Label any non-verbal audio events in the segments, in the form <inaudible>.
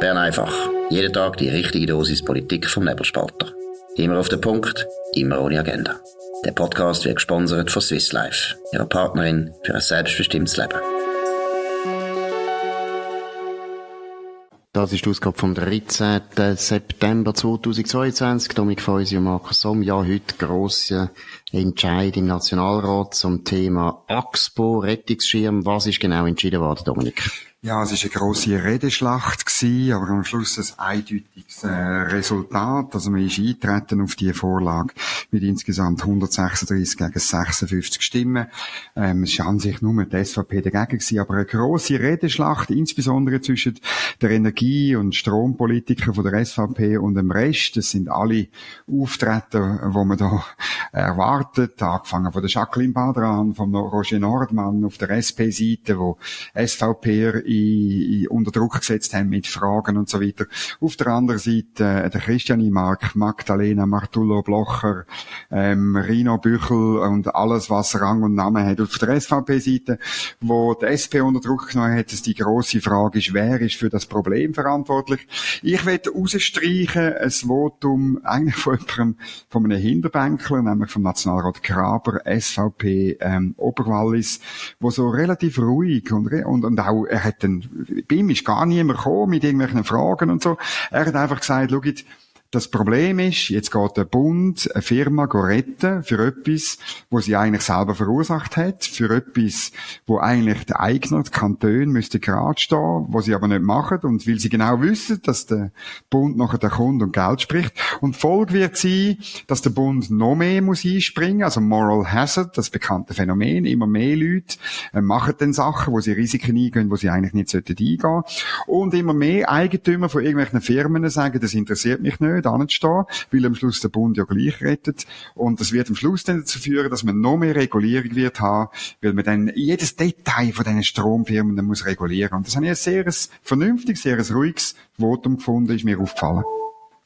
Bern einfach. Jeden Tag die richtige Dosis Politik vom Nebelspalter. Immer auf den Punkt, immer ohne Agenda. Der Podcast wird gesponsert von Swiss Life, ihrer Partnerin für ein selbstbestimmtes Leben. Das ist die Ausgabe vom 13. September 2022. Dominik Feusi und Markus Somm. Ja, heute grosse Entscheid im Nationalrat zum Thema AXPO, Rettungsschirm. Was ist genau entschieden worden, Dominik? Ja, es ist eine grosse Redeschlacht gewesen, aber am Schluss ein eindeutiges äh, Resultat. Also man ist eintreten auf die Vorlage mit insgesamt 136 gegen 56 Stimmen. Ähm, es war an sich nur die SVP dagegen gewesen, aber eine grosse Redeschlacht, insbesondere zwischen der Energie- und Strompolitiker von der SVP und dem Rest. Das sind alle Auftritte, wo man da erwartet, angefangen von der Jacqueline Badran, von Roger Nordmann auf der SP-Seite, wo SVP in, in, unter Druck gesetzt haben mit Fragen und so weiter. Auf der anderen Seite äh, der Christian Mark, Magdalena Martullo Blocher, ähm, Rino Büchel und alles, was Rang und Namen hat. Auf der SVP-Seite, wo die SP unter Druck genommen hat, dass die grosse Frage ist, wer ist für das Problem verantwortlich. Ich werde rausstreichen ein Votum eigentlich von jemandem, von einem Hinterbänkler, nämlich vom Nationalrat Graber, SVP ähm, Oberwallis, wo so relativ ruhig und, und, und auch, er hat dann, bei ihm ist gar niemand gekommen mit irgendwelchen Fragen und so. Er hat einfach gesagt, schau das Problem ist, jetzt geht der Bund eine Firma retten für etwas, wo sie eigentlich selber verursacht hat, für etwas, wo eigentlich der Eigner, die Kantone, müsste gerade stehen, wo sie aber nicht machen und weil sie genau wissen, dass der Bund nachher der kommt und Geld spricht. Und Folge wird sein, dass der Bund noch mehr muss einspringen, also Moral Hazard, das bekannte Phänomen, immer mehr Leute äh, machen dann Sachen, wo sie Risiken eingehen, wo sie eigentlich nicht sollten eingehen. Und immer mehr Eigentümer von irgendwelchen Firmen sagen, das interessiert mich nicht, nicht anzustehen, weil am Schluss der Bund ja gleich rettet. Und das wird am Schluss dann dazu führen, dass man noch mehr Regulierung wird haben, weil man dann jedes Detail von diesen Stromfirmen dann muss regulieren. Und das habe ich ein sehr vernünftiges, sehr ruhiges Votum gefunden, ist mir aufgefallen.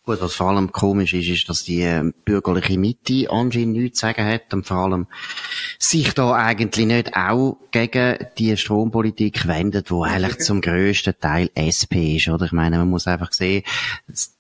Gut, was vor allem komisch ist, ist, dass die äh, bürgerliche Mitte anscheinend nichts zu sagen hat und vor allem sich da eigentlich nicht auch gegen die Strompolitik wendet, wo eigentlich zum grössten Teil SP ist, oder? Ich meine, man muss einfach sehen,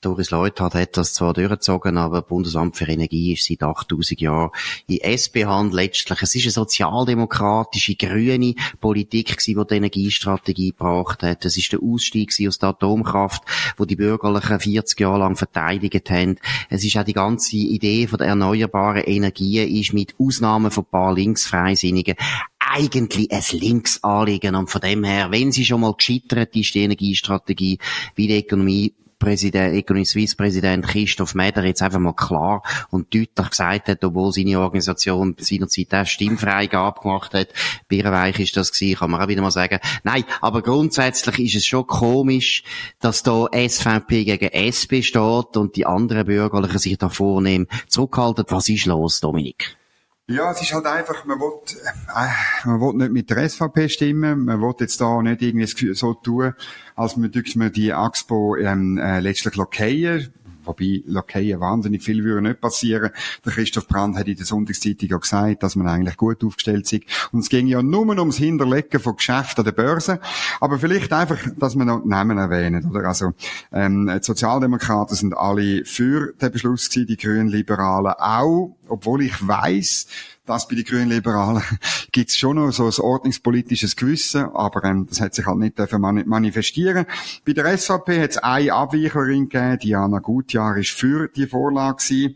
Doris Leuthard hat das zwar durchgezogen, aber Bundesamt für Energie ist seit 8000 Jahren in SP-Hand letztlich. Es ist eine sozialdemokratische, grüne Politik gewesen, die die Energiestrategie gebracht hat. Es ist der Ausstieg aus der Atomkraft, wo die Bürgerlichen 40 Jahre lang verteidigt haben. Es ist auch die ganze Idee von der erneuerbaren Energien ist mit Ausnahmen von ein paar Linksfreisinnigen eigentlich ein Linksanliegen. Und von dem her, wenn sie schon mal gescheitert ist, die Energiestrategie, wie die Ökonomie Präsident, Economy Suisse Präsident Christoph Meder jetzt einfach mal klar und deutlich gesagt hat, obwohl seine Organisation seinerzeit auch Stimmfreigabe gemacht hat, Birrenweich ist das gewesen, kann man auch wieder mal sagen. Nein, aber grundsätzlich ist es schon komisch, dass da SVP gegen SP steht und die anderen Bürgerlichen sich da vornehmen zurückhalten. Was ist los, Dominik? Ja, es ist halt einfach, man will, äh, man will nicht mit der SVP stimmen, man will jetzt da nicht irgendwie so tun, als man, man die AXPO ähm, äh, letztlich lockieren. Wobei Lockeien wahnsinnig viel würde nicht passieren. Der Christoph Brand hat in der Sonntagszeitung ja gesagt, dass man eigentlich gut aufgestellt ist. Und es ging ja nur ums Hinterlegen von Geschäften an der Börse. Aber vielleicht einfach, dass man noch Namen erwähnen, oder? Also, ähm, die Sozialdemokraten sind alle für den Beschluss gewesen, die Grünen Liberalen auch, obwohl ich weiß, dass bei den Grünen Liberalen <laughs> gibt's schon noch so ein ordnungspolitisches Gewissen, aber ähm, das hat sich halt nicht dürfen manifestieren. Bei der SVP hat es eine Abweichlerin gegeben, Diana Gutjahr ist für die Vorlage gewesen.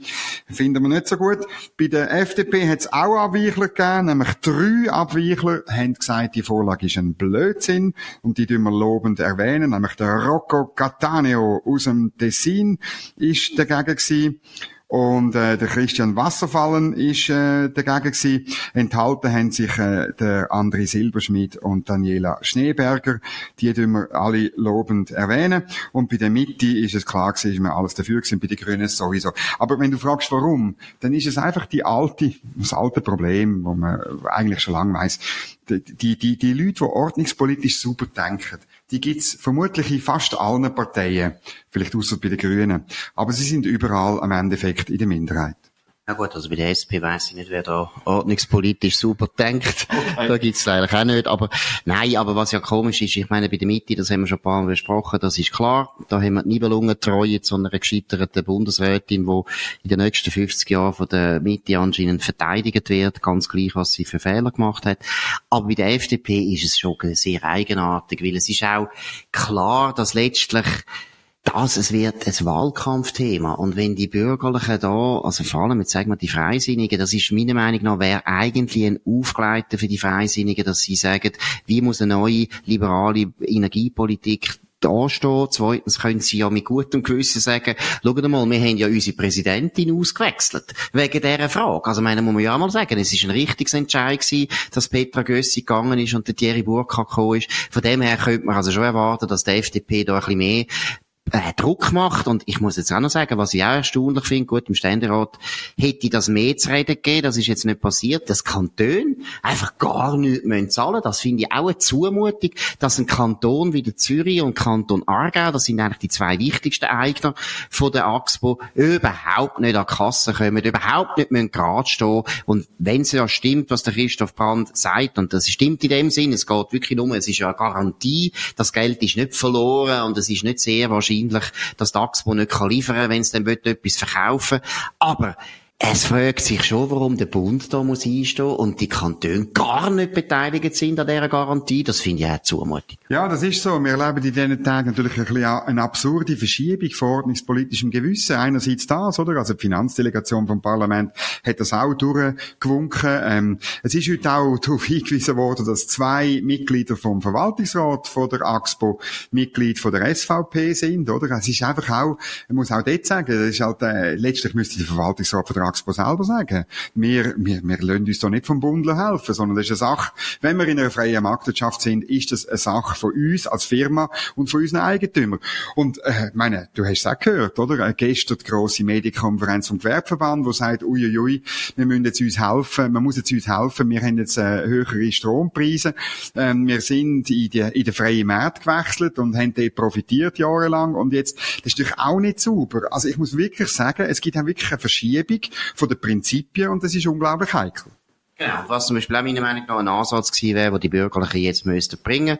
Finden wir nicht so gut. Bei der FDP hat es auch Abweichler gegeben, nämlich drei Abweichler haben gesagt, die Vorlage ist ein Blödsinn und die tun wir lobend erwähnen, nämlich der Rocco Cattaneo aus dem Tessin ist dagegen gewesen. Und äh, der Christian Wasserfallen ist äh, dagegen gewesen. Enthalten haben sich äh, der André Silberschmidt und Daniela Schneeberger. Die tun wir alle lobend erwähnen. Und bei der Mitte ist es klar gewesen, ist wir alles dafür gewesen, bei den Grünen sowieso. Aber wenn du fragst, warum, dann ist es einfach die alte, das alte Problem, wo man eigentlich schon lange. Die, die, die, die Leute, die ordnungspolitisch super denken, die gibt's vermutlich in fast allen Parteien, vielleicht außer bei den Grünen. Aber sie sind überall am Endeffekt in der Minderheit. Ja gut, also bei der SP weiss ich nicht, wer da ordnungspolitisch super denkt. <laughs> Okay. Da gibt's eigentlich auch nicht. Aber nein, aber was ja komisch ist, ich meine, bei der Mitte, das haben wir schon ein paar Mal besprochen, das ist klar. Da haben wir die Nibelungentreue zu einer gescheiterten Bundesrätin, die in den nächsten 50 Jahren von der Mitte anscheinend verteidigt wird, ganz gleich, was sie für Fehler gemacht hat. Aber bei der FDP ist es schon sehr eigenartig, weil es ist auch klar, dass letztlich das, es wird ein Wahlkampfthema. Und wenn die Bürgerlichen da, also vor allem, jetzt sagen wir die Freisinnigen, das ist meiner Meinung nach, wäre eigentlich ein Aufgleiter für die Freisinnigen, dass sie sagen, wie muss eine neue liberale Energiepolitik dastehen. Zweitens können sie ja mit gutem Gewissen sagen, schaut mal, wir haben ja unsere Präsidentin ausgewechselt. Wegen dieser Frage. Also, meine, muss man ja auch mal sagen, es ist ein richtiges Entscheid gewesen, dass Petra Gössi gegangen ist und der Thierry Burkhardt gekommen ist. Von dem her könnte man also schon erwarten, dass der FDP da ein bisschen mehr äh, Druck macht. Und ich muss jetzt auch noch sagen, was ich auch erstaunlich finde, gut, im Ständerat hätte das mehr zu reden gegeben, das ist jetzt nicht passiert, dass Kantone einfach gar nichts müssen zahlen Das finde ich auch eine Zumutung, dass ein Kanton wie der Zürich und Kanton Aargau, das sind eigentlich die zwei wichtigsten Eigner von der AXPO, überhaupt nicht an die Kasse kommen, überhaupt nicht müssen gerade stehen. Und wenn es ja stimmt, was der Christoph Brandt sagt, und das stimmt in dem Sinn, es geht wirklich um, es ist ja eine Garantie, das Geld ist nicht verloren und es ist nicht sehr wahrscheinlich wahrscheinlich, dass die Axpo nicht kann, wenn es dann etwas verkaufen will. Aber es fragt sich schon, warum der Bund da muss einstehen und die Kantone gar nicht beteiligt sind an dieser Garantie. Das finde ich auch zumutig. Ja, das ist so. Wir erleben in diesen Tagen natürlich ein bisschen eine absurde Verschiebung von ordnungspolitischem Gewissen. Einerseits das, oder? Also die Finanzdelegation vom Parlament hat das auch durchgewunken. Ähm, es ist heute auch <laughs> darauf hingewiesen worden, dass zwei Mitglieder vom Verwaltungsrat von der AXPO Mitglied von der SVP sind, oder? Es ist einfach auch, man muss auch dort sagen, das ist halt, äh, letztlich müsste der Verwaltungsrat von der Axpo selber sagen. Wir, wir, wir lassen uns da nicht vom Bund helfen, sondern das ist eine Sache, wenn wir in einer freien Marktwirtschaft sind, ist das eine Sache von uns als Firma und von unseren Eigentümern. Und, äh, meine, du hast es auch gehört, oder? Gestern die grosse Medienkonferenz vom Gewerbeverband, wo sagt, uiuiui, wir müssen jetzt uns helfen, man muss jetzt uns helfen, wir haben jetzt äh, höhere Strompreise, ähm, wir sind in die, in den freien Markt gewechselt und haben dort profitiert jahrelang und jetzt, das ist natürlich auch nicht sauber. Also ich muss wirklich sagen, es gibt auch wirklich eine Verschiebung von den Prinzipien und das ist unglaublich heikel. Genau, was zum Beispiel auch meiner Meinung nach ein Ansatz gewesen wäre, den die Bürgerlichen jetzt müssten bringen.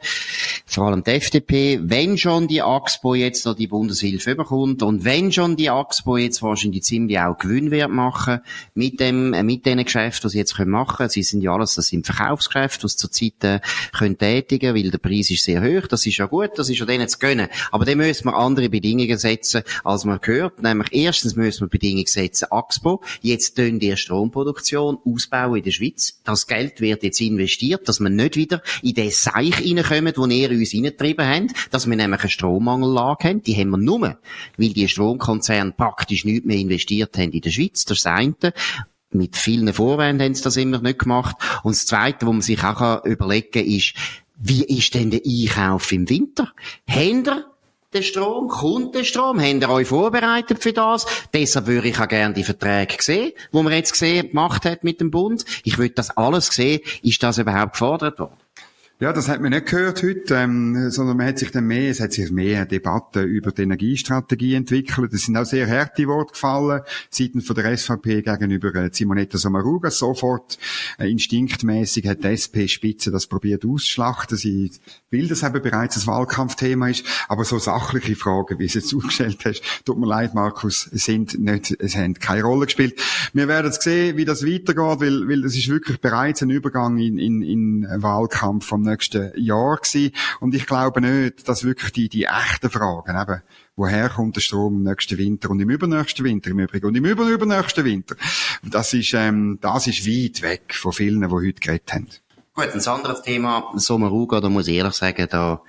Vor allem die FDP, wenn schon die AXPO jetzt noch die Bundeshilfe bekommt und wenn schon die AXPO jetzt wahrscheinlich ziemlich auch Gewinn wird machen mit dem, äh, mit diesen Geschäften, die sie jetzt machen können. Sie sind ja alles, das sind Verkaufsgeschäfte, die sie zurzeit äh, können tätigen, weil der Preis ist sehr hoch. Das ist ja gut, das ist ja denen zu gönnen. Aber dann müssen wir andere Bedingungen setzen, als man gehört. Nämlich erstens müssen wir Bedingungen setzen, AXPO. Jetzt tun die Stromproduktion ausbauen in der Schweiz. Schweiz. Das Geld wird jetzt investiert, dass wir nicht wieder in den Seich reinkommen, wo ihr uns reingetrieben habt, dass wir nämlich eine Strommangellage haben. Die haben wir nur, weil die Stromkonzerne praktisch nichts mehr investiert haben in der Schweiz. Das ist das eine mit vielen Vorwänden haben sie das immer nicht gemacht. Und das Zweite, wo man sich auch überlegen kann, ist, wie ist denn der Einkauf im Winter? Haben den Strom? Kommt der Strom? Habt ihr euch vorbereitet für das? Deshalb würde ich auch gerne die Verträge sehen, wo man jetzt gesehen, gemacht hat mit dem Bund. Ich würde das alles sehen. Ist das überhaupt gefordert worden? Ja, das hat man nicht gehört heute, ähm, sondern man hat sich dann mehr, es hat sich mehr Debatte über die Energiestrategie entwickelt. Es sind auch sehr harte Worte gefallen, seitens von der SVP gegenüber äh, Simonetta Sommaruga. Sofort, äh, instinktmäßig hat die SP-Spitze das probiert auszuschlachten. Sie will, dass eben bereits ein Wahlkampfthema ist. Aber so sachliche Fragen, wie du es <laughs> zugestellt hast, tut mir leid, Markus, sind nicht, es haben keine Rolle gespielt. Wir werden jetzt sehen, wie das weitergeht, weil, weil das ist wirklich bereits ein Übergang in, in, in Wahlkampf vom nächsten Jahr gewesen. Und ich glaube nicht, dass wirklich die, die echten Fragen, eben, woher kommt der Strom im nächsten Winter und im übernächsten Winter im Übrigen und im übernächsten Winter, das ist, ähm, das ist weit weg von vielen, die heute geredet haben. Gut, ein anderes Thema, Sommaruga, da muss ich ehrlich sagen, da,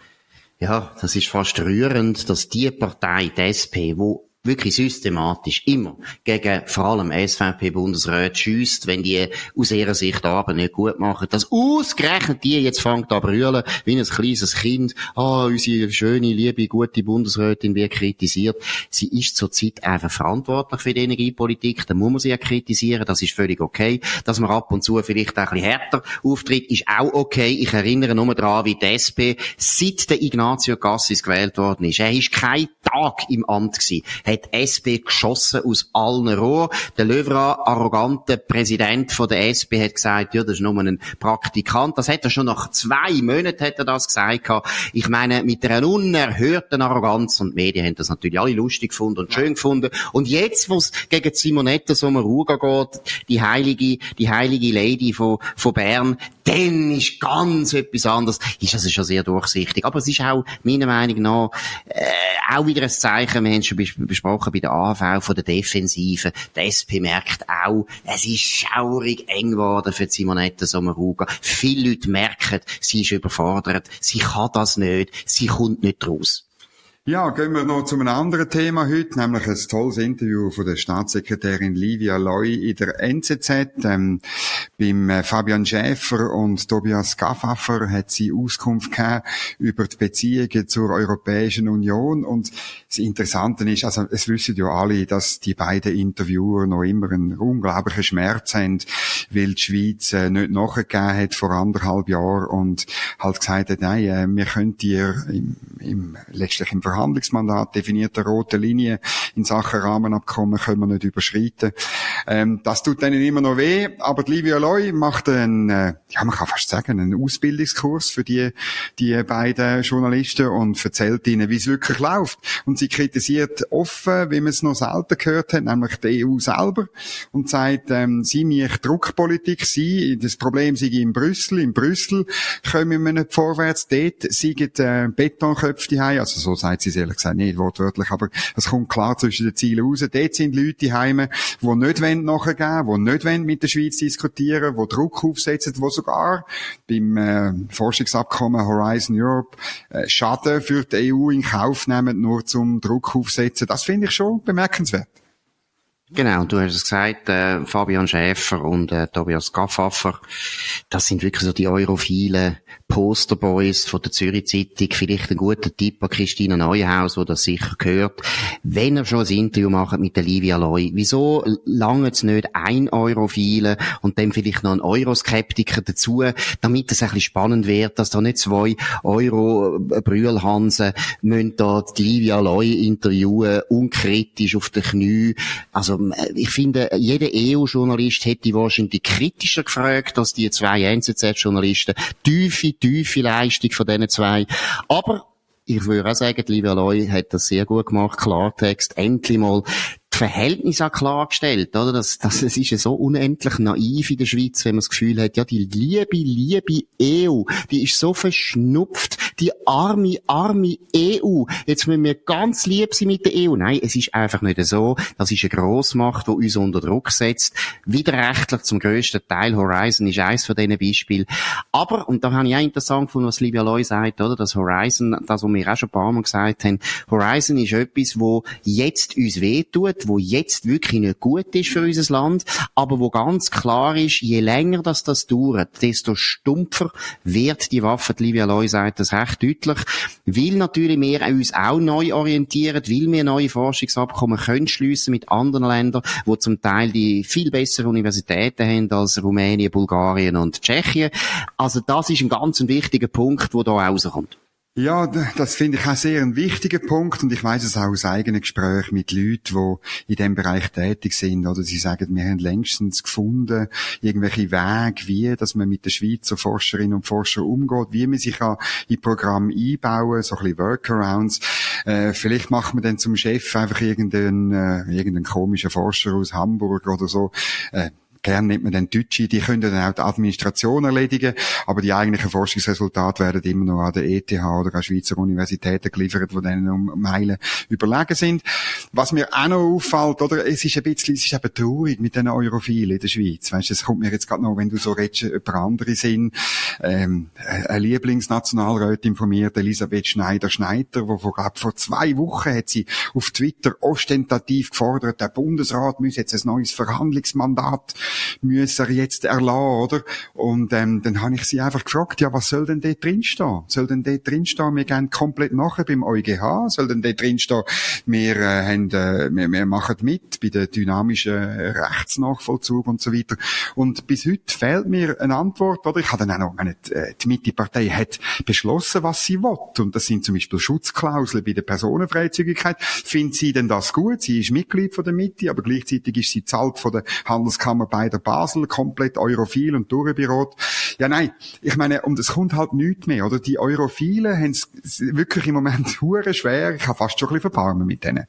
ja, das ist fast rührend, dass die Partei, die SP, wo wirklich systematisch immer gegen vor allem SVP-Bundesräte schießt, wenn die aus ihrer Sicht aber nicht gut machen. Dass ausgerechnet die jetzt fängt an brüllen, wie ein kleines Kind, ah, unsere schöne, liebe, gute Bundesrätin wird kritisiert. Sie ist zurzeit einfach verantwortlich für die Energiepolitik, dann muss man sie ja kritisieren, das ist völlig okay. Dass man ab und zu vielleicht auch ein bisschen härter auftritt, ist auch okay. Ich erinnere nur daran, wie die SP seit der Ignazio Cassis gewählt worden ist. Er ist kein Tag im Amt gewesen hat SP geschossen aus allen Rohren. Der Löwra, arrogante Präsident von der SP, hat gesagt, ja, das ist nur ein Praktikant. Das hat er schon nach zwei Monaten hat er das gesagt. Ich meine, mit einer unerhörten Arroganz und die Medien haben das natürlich alle lustig gefunden und schön gefunden. Und jetzt, wo es gegen Simonetta Sommaruga geht, die heilige, die heilige Lady von, von Bern, dann ist ganz etwas anderes. Ist also schon sehr durchsichtig. Aber es ist auch, meiner Meinung nach, äh, auch wieder ein Zeichen, wir haben schon besprochen bei der AV von der Defensive. Die SP merkt auch, es ist schaurig eng geworden für Simonetta Sommaruga. Viele Leute merken, sie ist überfordert, sie kann das nicht, sie kommt nicht raus. Ja, gehen wir noch zu einem anderen Thema heute, nämlich ein tolles Interview von der Staatssekretärin Livia Loy in der NZZ. Ähm, beim äh, Fabian Schäfer und Tobias Gaffaffer hat sie Auskunft gegeben über die Beziehungen zur Europäischen Union. Und das Interessante ist, also es wissen ja alle, dass die beiden Interviewer noch immer einen unglaublichen Schmerz haben, weil die Schweiz äh, nicht nachgegeben hat vor anderthalb Jahren und halt gesagt hat, nein, äh, wir können dir im, im letztlich im Verhandlungsmandat definierte rote Linie in Sachen Rahmenabkommen können wir nicht überschreiten. Ähm, das tut denen immer noch weh, aber die Livia Loy macht einen, äh, ja, man kann fast sagen, einen Ausbildungskurs für die, die beiden Journalisten und erzählt ihnen, wie es wirklich läuft. Und sie kritisiert offen, wie man es noch selten gehört hat, nämlich die EU selber und sagt, ähm, sie mich Druckpolitik sie, das Problem sei in Brüssel, in Brüssel kommen wir nicht vorwärts, dort sind äh, Betonköpfe die also so sagt sie sie ehrlich gesagt nicht wortwörtlich, aber es kommt klar zwischen den Zielen raus. Dort sind Leute heime, die nicht wollen nachgeben, die nicht wollen mit der Schweiz diskutieren, die Druck aufsetzen, die sogar beim äh, Forschungsabkommen Horizon Europe äh, Schaden für die EU in Kauf nehmen, nur zum Druck aufsetzen. Das finde ich schon bemerkenswert. Genau, du hast es gesagt, äh, Fabian Schäfer und äh, Tobias Gaffaffer, das sind wirklich so die europhilen Posterboys von der Zürich Zeitung. Vielleicht ein guter Tipp an Christina Neuhaus, wo das sicher gehört. Wenn er schon ein Interview macht mit der Livia Loy, wieso lange es nicht ein Europhile und dann vielleicht noch ein Euroskeptiker dazu, damit es ein bisschen spannend wird, dass da nicht zwei Euro-Brühlhansen müssen da die Livia Loy interviewen, unkritisch auf den Knie. Also äh, ich finde, jeder EU-Journalist hätte wahrscheinlich kritischer gefragt als die zwei NZZ-Journalisten. Tiefe, tiefe Leistung von diesen zwei. Aber ich würde auch sagen, Livia Loy hat das sehr gut gemacht. Klartext. Endlich mal die Verhältnisse auch klargestellt, oder? Das, das, es ist ja so unendlich naiv in der Schweiz, wenn man das Gefühl hat, ja, die liebe, liebe EU, die ist so verschnupft, die arme, arme EU. Jetzt müssen wir ganz lieb sein mit der EU. Nein, es ist einfach nicht so. Das ist eine Grossmacht, die uns unter Druck setzt. Widerrechtlich zum grössten Teil. Horizon ist eines von diesen Beispielen. Aber, und da habe ich auch interessant gefunden, was Livia Loy sagt, oder? Das Horizon, das, was wir auch schon ein paar Mal gesagt haben, Horizon ist etwas, wo jetzt uns wehtut, tut, wo jetzt wirklich nicht gut ist für unser Land, aber wo ganz klar ist, je länger das das dauert, desto stumpfer wird die Waffe. Die Livia Loy sagt das recht deutlich, weil natürlich wir uns auch neu orientieren, weil wir neue Forschungsabkommen können schliessen mit anderen Ländern, wo zum Teil die viel bessere Universitäten haben als Rumänien, Bulgarien und Tschechien. Also das ist ein ganz wichtiger Punkt, wo da rauskommt. Ja, das finde ich auch sehr ein wichtiger Punkt und ich weiß es auch aus eigenen Gesprächen mit Leuten, die in diesem Bereich tätig sind. Oder sie sagen, wir haben längstens gefunden, irgendwelche Wege, wie, dass man mit den Schweizer Forscherinnen und Forschern umgeht, wie man sich kann in Programm einbauen, so ein bisschen Workarounds. Äh, vielleicht macht man dann zum Chef einfach irgendeinen, äh, irgendeinen komischen Forscher aus Hamburg oder so. Äh, Gern nimmt man dann Deutsche, die können dann auch die Administration erledigen, aber die eigentlichen Forschungsresultate werden immer noch an der ETH oder an Schweizer Universitäten geliefert, die dann um Meilen überlegen sind. Was mir auch noch auffällt, oder, es ist ein bisschen, es ist eben traurig mit den Europhilen in der Schweiz. Weißt, es kommt mir jetzt gerade noch, wenn du so redest, über andere sind, ähm, eine Lieblingsnationalrätin informiert, Elisabeth Schneider-Schneider, wo vor, glaub, vor zwei Wochen hat sie auf Twitter ostentativ gefordert, der Bundesrat müsse jetzt ein neues Verhandlungsmandat müssen er jetzt erlassen, oder? Und ähm, dann habe ich sie einfach gefragt, ja, was soll denn dort drinstehen? Soll denn dort drinstehen, wir gehen komplett nachher beim EuGH? Soll denn dort drinstehen, wir, äh, haben, äh, wir, wir machen mit bei der dynamischen Rechtsnachvollzug und so weiter? Und bis heute fehlt mir eine Antwort, oder? Ich habe dann auch noch, meine, äh, die Mitte-Partei hat beschlossen, was sie will. Und das sind zum Beispiel Schutzklauseln bei der Personenfreizügigkeit. Findet sie denn das gut? Sie ist Mitglied von der Mitte, aber gleichzeitig ist sie zahlt von der Handelskammer bei der Basel, komplett europhil und durchbürot. Ja, nein, ich meine, und es kommt halt nichts mehr, oder? Die Europhilen haben es wirklich im Moment <laughs> hure schwer. Ich habe fast schon ein bisschen verbarmen mit denen.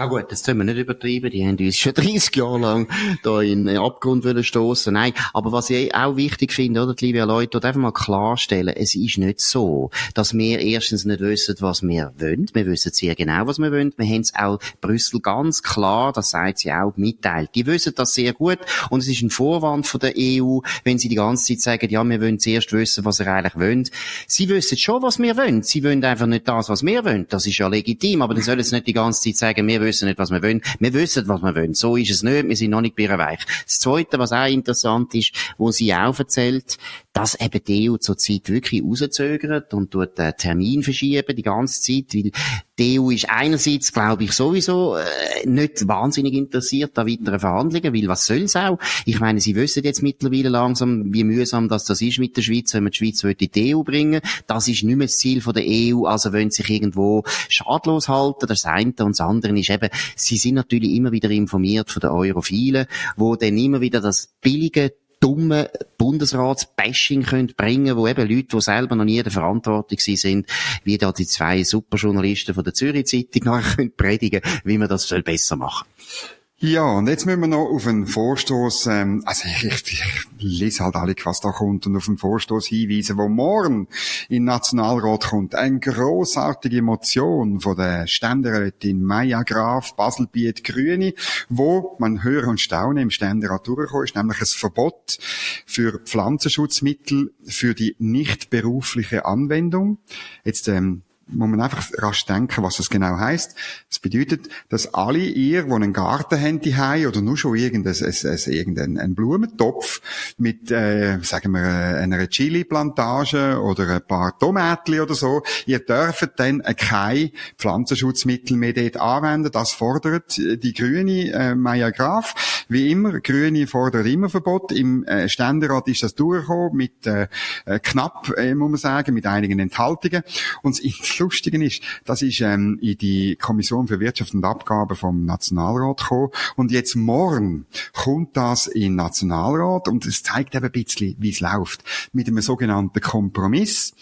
Ja gut, das sollen wir nicht übertreiben. Die haben uns schon <laughs> 30 Jahre lang da in den Abgrund stoßen. Nein, aber was ich auch wichtig finde, oder, liebe Leute, einfach mal klarstellen, es ist nicht so, dass wir erstens nicht wissen, was wir wollen. Wir wissen sehr genau, was wir wollen. Wir haben es auch Brüssel ganz klar, das sagt sie auch, mitteilt. Die wissen das sehr gut und es ist ein Vorwand von der EU, wenn sie die ganze Zeit sagen, ja, wir wollen zuerst wissen, was ihr eigentlich wollt. Sie wissen schon, was wir wollen. Sie wollen einfach nicht das, was wir wollen. Das ist ja legitim, aber dann sollen sie nicht die ganze Zeit sagen, wir wissen nicht, was wir wollen. Wir wissen, was wir wollen. So ist es nicht. Wir sind noch nicht bei weich. Das Zweite, was auch interessant ist, wo sie auch erzählt, dass eben die EU zurzeit wirklich rauszögert und tut den Termin verschieben die ganze Zeit, weil die EU ist einerseits, glaube ich, sowieso äh, nicht wahnsinnig interessiert an weiteren Verhandlungen, weil was soll's auch? Ich meine, sie wissen jetzt mittlerweile langsam, wie mühsam das, das ist mit der Schweiz, wenn man die Schweiz in die EU bringen Das ist nicht mehr das Ziel von der EU, also wollen sich irgendwo schadlos halten. Das eine und das andere ist eben, sie sind natürlich immer wieder informiert von den Europhilen, wo dann immer wieder das billige dumme Bundesratsbashing können bringen, wo eben Leute, die selber noch nie in der Verantwortung sind, wie da die zwei Superjournalisten von der Zürich Zeitung nachher können predigen, wie man das besser machen soll. Ja, und jetzt müssen wir noch auf einen Vorstoß, ähm, also ich, ich, ich lese halt alle, was da kommt, und auf einen Vorstoß hinweisen, wo morgen in Nationalrat kommt. Eine großartige Motion von der Ständerätin Maya Graf, Baselbiet Grüne, wo man hören und staunen im Ständerat durchgekommen ist, nämlich ein Verbot für Pflanzenschutzmittel für die nicht berufliche Anwendung. Jetzt, ähm, muss man einfach rasch denken, was das genau heißt. Das bedeutet, dass alle ihr, die einen Garten haben, die oder nur schon irgendein, ein, ein, irgendein Blumentopf mit, äh, sagen wir, einer Chili-Plantage oder ein paar Tomaten oder so, ihr dürft dann kein Pflanzenschutzmittel mehr dort anwenden. Das fordert die Grüne äh, Maya Graf. Wie immer, Grüne fordert immer Verbot. Im äh, Ständerat ist das durchgekommen mit äh, äh knapp, äh, muss man sagen, mit einigen Enthaltungen. Und Lustige ist, das ist ähm, in die Kommission für Wirtschaft und Abgaben vom Nationalrat gekommen und jetzt morgen kommt das in den Nationalrat und es zeigt eben ein bisschen, wie es läuft. Mit einem sogenannten Kompromiss.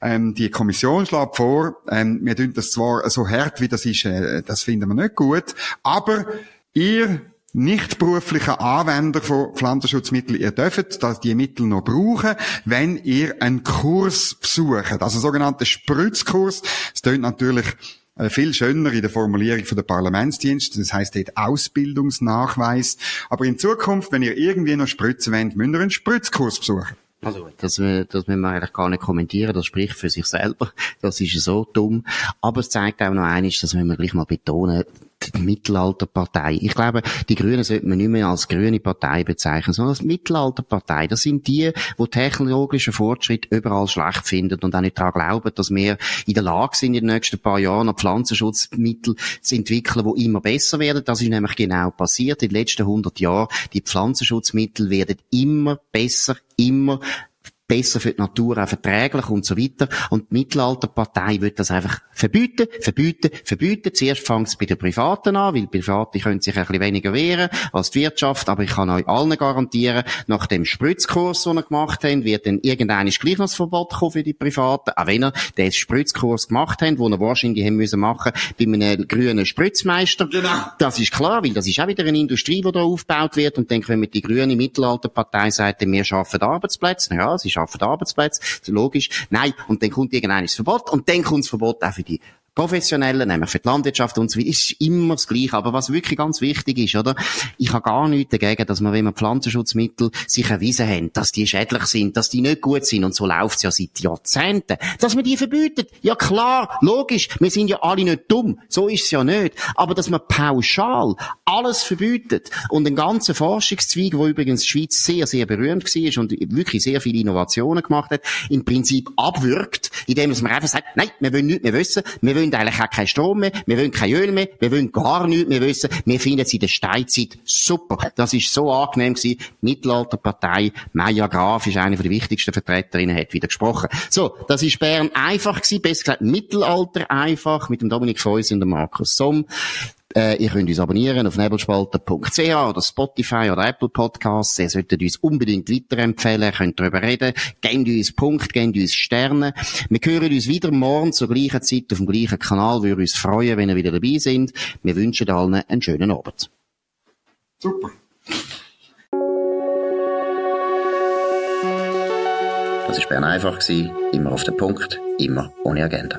Ähm, die Kommission schlägt vor, ähm, wir tun das zwar so hart, wie das ist, äh, das finden wir nicht gut, aber ihr nicht beruflicher Anwender von Pflanzenschutzmitteln, ihr dürft die Mittel noch brauchen, wenn ihr einen Kurs besucht. Also sogenannten Spritzkurs. Das klingt natürlich äh, viel schöner in der Formulierung von der Parlamentsdienst. Das heißt dort Ausbildungsnachweis. Aber in Zukunft, wenn ihr irgendwie noch spritzen wollt, müsst ihr einen Spritzkurs besuchen. Also, das, das müssen wir eigentlich gar nicht kommentieren, das spricht für sich selber. Das ist so dumm. Aber es zeigt auch noch eines, das müssen wir gleich mal betonen, die Mittelalterpartei. Ich glaube, die Grünen sollte man nicht mehr als grüne Partei bezeichnen, sondern als Mittelalterpartei. Das sind die, die technologischen Fortschritt überall schlecht finden und auch nicht daran glauben, dass wir in der Lage sind, in den nächsten paar Jahren noch Pflanzenschutzmittel zu entwickeln, die immer besser werden. Das ist nämlich genau passiert in den letzten 100 Jahren. Die Pflanzenschutzmittel werden immer besser, immer besser für die Natur auch verträglich und so weiter. Und die Mittelalterpartei wird das einfach verbieten, verbieten, verbieten. Zuerst fängt es bei den Privaten an, weil Private können sich ein bisschen weniger wehren als die Wirtschaft. Aber ich kann euch allen garantieren, nach dem Spritzkurs, den ihr gemacht habt, wird dann irgendein gleich noch Verbot kommen für die Privaten. Auch wenn ihr den Spritzkurs gemacht habt, den ihr wahrscheinlich haben müssen machen bei einem grünen Spritzmeister. Genau. Das ist klar, weil das ist auch wieder eine Industrie, die da aufgebaut wird. Und dann können die grüne Mittelalterpartei sagen, wir schaffen Arbeitsplätze. Ja, es schaffen Arbeitsplätze, logisch. Nein, und dann kommt irgendein Verbot und dann kommt das Verbot auch für die Professionellen, nämlich für die Landwirtschaft und so weiter, ist immer das Gleiche. Aber was wirklich ganz wichtig ist, oder? Ich habe gar nichts dagegen, dass man, wenn man Pflanzenschutzmittel sich erwiesen haben, dass die schädlich sind, dass die nicht gut sind und so läuft es ja seit Jahrzehnten, dass man die verbietet. Ja klar, logisch, wir sind ja alle nicht dumm, so ist es ja nicht. Aber dass man pauschal alles verbietet und den ganzen Forschungszweig, wo übrigens die Schweiz sehr, sehr berühmt war und wirklich sehr viele Innovationen gemacht hat, im Prinzip abwürgt, indem man einfach sagt, nein, wir wollen nichts mehr wissen, wir wollen eigentlich auch keinen Strom mehr, wir wollen kein Öl mehr, wir wollen gar nichts mehr wissen, wir finden es in der Steinzeit super. Das ist so angenehm gewesen. Mittelalterpartei, Maya Graf ist eine der wichtigsten Vertreterinnen, hat wieder gesprochen. So, das ist Bern einfach gewesen, besser gesagt Mittelalter einfach, mit dem Dominik Feusi und dem Markus Somm. Äh, ihr könnt uns abonnieren auf nebelspalter.ch oder Spotify oder Apple Podcasts. Ihr solltet uns unbedingt weiterempfehlen, könnt darüber reden. Gebt uns Punkt, gebt uns Sterne. Wir hören uns wieder morgen zur gleichen Zeit auf dem gleichen Kanal. Wir würden uns freuen, wenn ihr wieder dabei sind. Wir wünschen allen einen schönen Abend. Super. Das war Bern einfach, immer auf den Punkt, immer ohne Agenda.